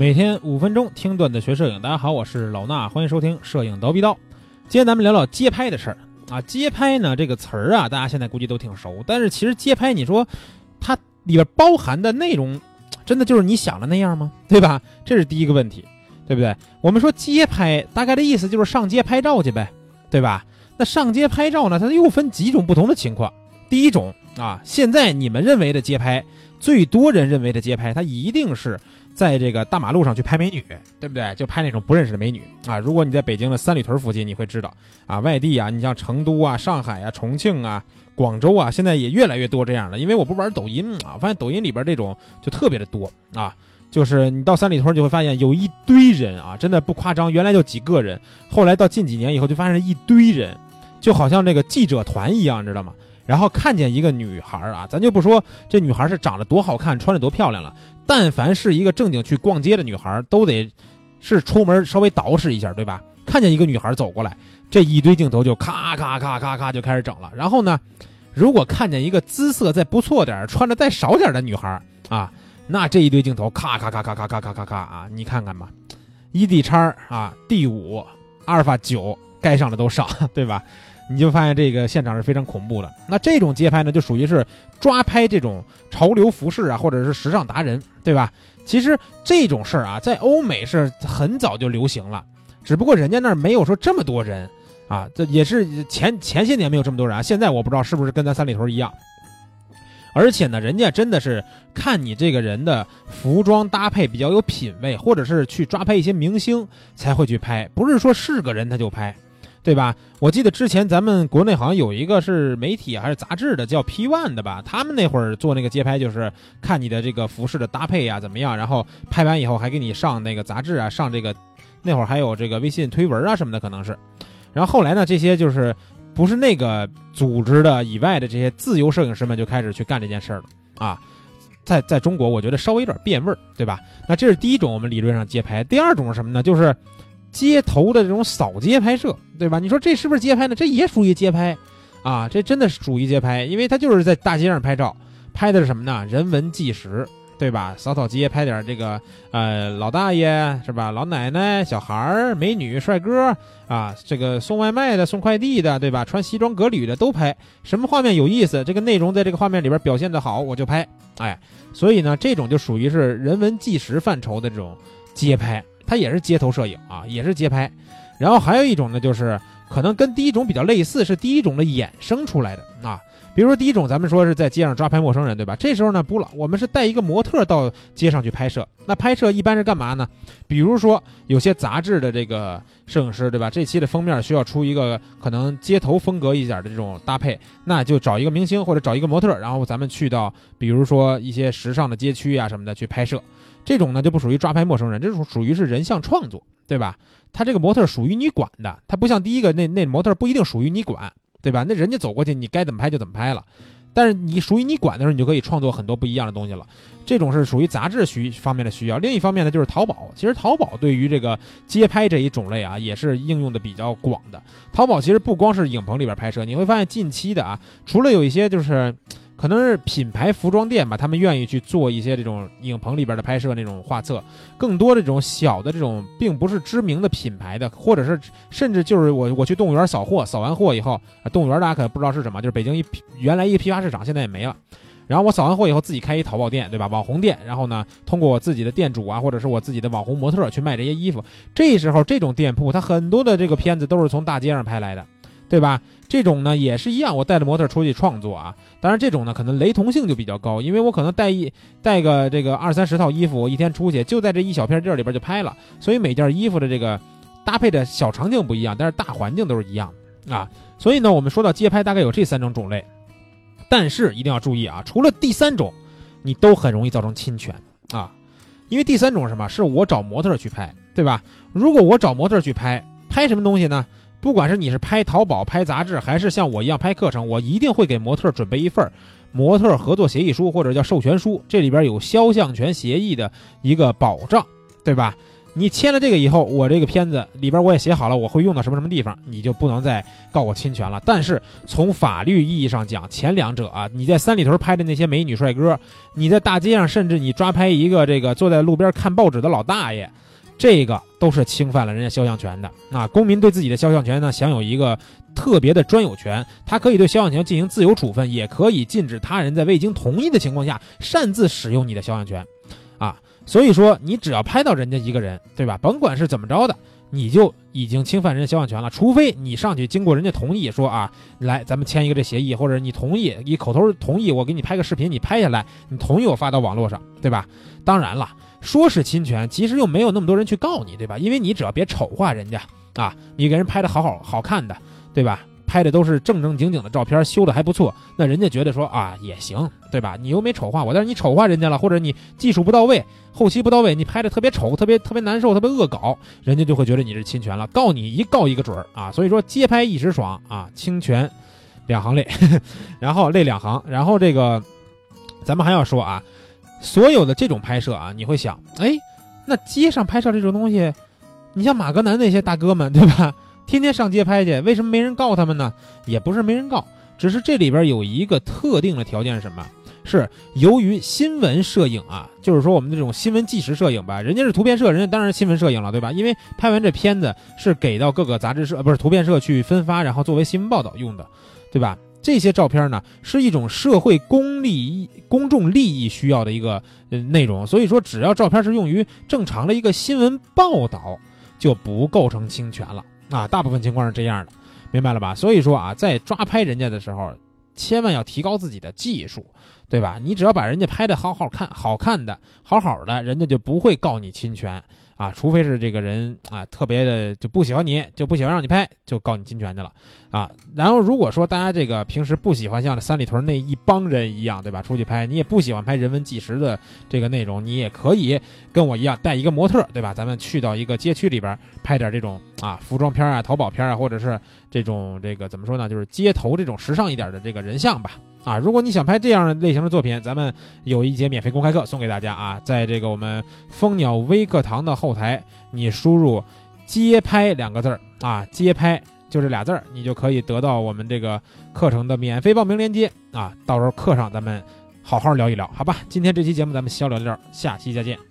每天五分钟听段子学摄影，大家好，我是老衲，欢迎收听摄影刀逼刀。今天咱们聊聊街拍的事儿啊。街拍呢这个词儿啊，大家现在估计都挺熟，但是其实街拍，你说它里边包含的内容，真的就是你想的那样吗？对吧？这是第一个问题，对不对？我们说街拍，大概的意思就是上街拍照去呗，对吧？那上街拍照呢，它又分几种不同的情况。第一种啊，现在你们认为的街拍，最多人认为的街拍，它一定是。在这个大马路上去拍美女，对不对？就拍那种不认识的美女啊！如果你在北京的三里屯附近，你会知道啊。外地啊，你像成都啊、上海啊、重庆啊、广州啊，现在也越来越多这样的。因为我不玩抖音啊，发现抖音里边这种就特别的多啊。就是你到三里屯就会发现有一堆人啊，真的不夸张。原来就几个人，后来到近几年以后就发现一堆人，就好像那个记者团一样，知道吗？然后看见一个女孩啊，咱就不说这女孩是长得多好看，穿着多漂亮了。但凡是一个正经去逛街的女孩，都得是出门稍微捯饬一下，对吧？看见一个女孩走过来，这一堆镜头就咔咔咔咔咔就开始整了。然后呢，如果看见一个姿色再不错点、穿的再少点的女孩啊，那这一堆镜头咔咔咔咔咔咔咔咔咔啊，你看看吧，E D 叉啊，D 五、阿尔法九该上的都上，对吧？你就发现这个现场是非常恐怖的。那这种街拍呢，就属于是抓拍这种潮流服饰啊，或者是时尚达人，对吧？其实这种事儿啊，在欧美是很早就流行了，只不过人家那儿没有说这么多人啊，这也是前前些年没有这么多人啊。现在我不知道是不是跟咱三里屯一样。而且呢，人家真的是看你这个人的服装搭配比较有品位，或者是去抓拍一些明星才会去拍，不是说是个人他就拍。对吧？我记得之前咱们国内好像有一个是媒体还是杂志的，叫 P One 的吧？他们那会儿做那个街拍，就是看你的这个服饰的搭配呀怎么样，然后拍完以后还给你上那个杂志啊，上这个那会儿还有这个微信推文啊什么的，可能是。然后后来呢，这些就是不是那个组织的以外的这些自由摄影师们就开始去干这件事儿了啊。在在中国，我觉得稍微有点变味儿，对吧？那这是第一种我们理论上街拍。第二种是什么呢？就是。街头的这种扫街拍摄，对吧？你说这是不是街拍呢？这也属于街拍，啊，这真的是属于街拍，因为他就是在大街上拍照，拍的是什么呢？人文纪实，对吧？扫扫街，拍点这个，呃，老大爷是吧？老奶奶、小孩儿、美女、帅哥啊，这个送外卖的、送快递的，对吧？穿西装革履的都拍，什么画面有意思，这个内容在这个画面里边表现的好，我就拍，哎，所以呢，这种就属于是人文纪实范畴的这种街拍。它也是街头摄影啊，也是街拍，然后还有一种呢，就是可能跟第一种比较类似，是第一种的衍生出来的啊。比如说第一种，咱们说是在街上抓拍陌生人，对吧？这时候呢，不了，我们是带一个模特到街上去拍摄。那拍摄一般是干嘛呢？比如说有些杂志的这个摄影师，对吧？这期的封面需要出一个可能街头风格一点的这种搭配，那就找一个明星或者找一个模特，然后咱们去到比如说一些时尚的街区啊什么的去拍摄。这种呢就不属于抓拍陌生人，这种属于是人像创作，对吧？他这个模特属于你管的，他不像第一个那那模特不一定属于你管，对吧？那人家走过去，你该怎么拍就怎么拍了。但是你属于你管的时候，你就可以创作很多不一样的东西了。这种是属于杂志需方面的需要。另一方面呢，就是淘宝。其实淘宝对于这个街拍这一种类啊，也是应用的比较广的。淘宝其实不光是影棚里边拍摄，你会发现近期的啊，除了有一些就是。可能是品牌服装店吧，他们愿意去做一些这种影棚里边的拍摄那种画册，更多的这种小的这种，并不是知名的品牌的，或者是甚至就是我我去动物园扫货，扫完货以后，啊，动物园大家可能不知道是什么，就是北京一原来一个批发市场，现在也没了。然后我扫完货以后自己开一淘宝店，对吧？网红店，然后呢，通过我自己的店主啊，或者是我自己的网红模特去卖这些衣服。这时候这种店铺，它很多的这个片子都是从大街上拍来的。对吧？这种呢也是一样，我带着模特出去创作啊。当然，这种呢可能雷同性就比较高，因为我可能带一带个这个二三十套衣服，我一天出去就在这一小片地儿里边就拍了。所以每件衣服的这个搭配的小场景不一样，但是大环境都是一样啊。所以呢，我们说到街拍大概有这三种种类，但是一定要注意啊，除了第三种，你都很容易造成侵权啊。因为第三种什么？是我找模特去拍，对吧？如果我找模特去拍，拍什么东西呢？不管是你是拍淘宝、拍杂志，还是像我一样拍课程，我一定会给模特准备一份模特合作协议书或者叫授权书，这里边有肖像权协议的一个保障，对吧？你签了这个以后，我这个片子里边我也写好了，我会用到什么什么地方，你就不能再告我侵权了。但是从法律意义上讲，前两者啊，你在三里屯拍的那些美女帅哥，你在大街上，甚至你抓拍一个这个坐在路边看报纸的老大爷，这个都是侵犯了人家肖像权的。啊，公民对自己的肖像权呢，享有一个特别的专有权，他可以对肖像权进行自由处分，也可以禁止他人在未经同意的情况下擅自使用你的肖像权。啊。所以说，你只要拍到人家一个人，对吧？甭管是怎么着的，你就已经侵犯人家肖像权了。除非你上去经过人家同意，说啊，来，咱们签一个这协议，或者你同意，你口头同意，我给你拍个视频，你拍下来，你同意我发到网络上，对吧？当然了，说是侵权，其实又没有那么多人去告你，对吧？因为你只要别丑化人家啊，你给人拍的好好好看的，对吧？拍的都是正正经经的照片，修的还不错，那人家觉得说啊也行，对吧？你又没丑化我，但是你丑化人家了，或者你技术不到位，后期不到位，你拍的特别丑，特别特别难受，特别恶搞，人家就会觉得你是侵权了，告你一告一个准儿啊！所以说街拍一时爽啊，侵权两行泪，然后泪两行，然后这个咱们还要说啊，所有的这种拍摄啊，你会想，哎，那街上拍摄这种东西，你像马格南那些大哥们，对吧？天天上街拍去，为什么没人告他们呢？也不是没人告，只是这里边有一个特定的条件是什么？是由于新闻摄影啊，就是说我们这种新闻纪实摄影吧，人家是图片社，人家当然新闻摄影了，对吧？因为拍完这片子是给到各个杂志社，不是图片社去分发，然后作为新闻报道用的，对吧？这些照片呢，是一种社会公利、公众利益需要的一个呃内容，所以说只要照片是用于正常的一个新闻报道，就不构成侵权了。啊，大部分情况是这样的，明白了吧？所以说啊，在抓拍人家的时候，千万要提高自己的技术，对吧？你只要把人家拍的好好看、好看的、好好的，人家就不会告你侵权。啊，除非是这个人啊，特别的就不喜欢你，就不喜欢让你拍，就告你侵权去了啊。然后如果说大家这个平时不喜欢像三里屯那一帮人一样，对吧？出去拍，你也不喜欢拍人文纪实的这个内容，你也可以跟我一样带一个模特，对吧？咱们去到一个街区里边拍点这种啊服装片啊、淘宝片啊，或者是这种这个怎么说呢？就是街头这种时尚一点的这个人像吧。啊，如果你想拍这样的类型的作品，咱们有一节免费公开课送给大家啊，在这个我们蜂鸟微课堂的后台，你输入“街拍”两个字儿啊，“街拍”就这俩字儿，你就可以得到我们这个课程的免费报名链接啊，到时候课上咱们好好聊一聊，好吧？今天这期节目咱们先聊到这儿，下期再见。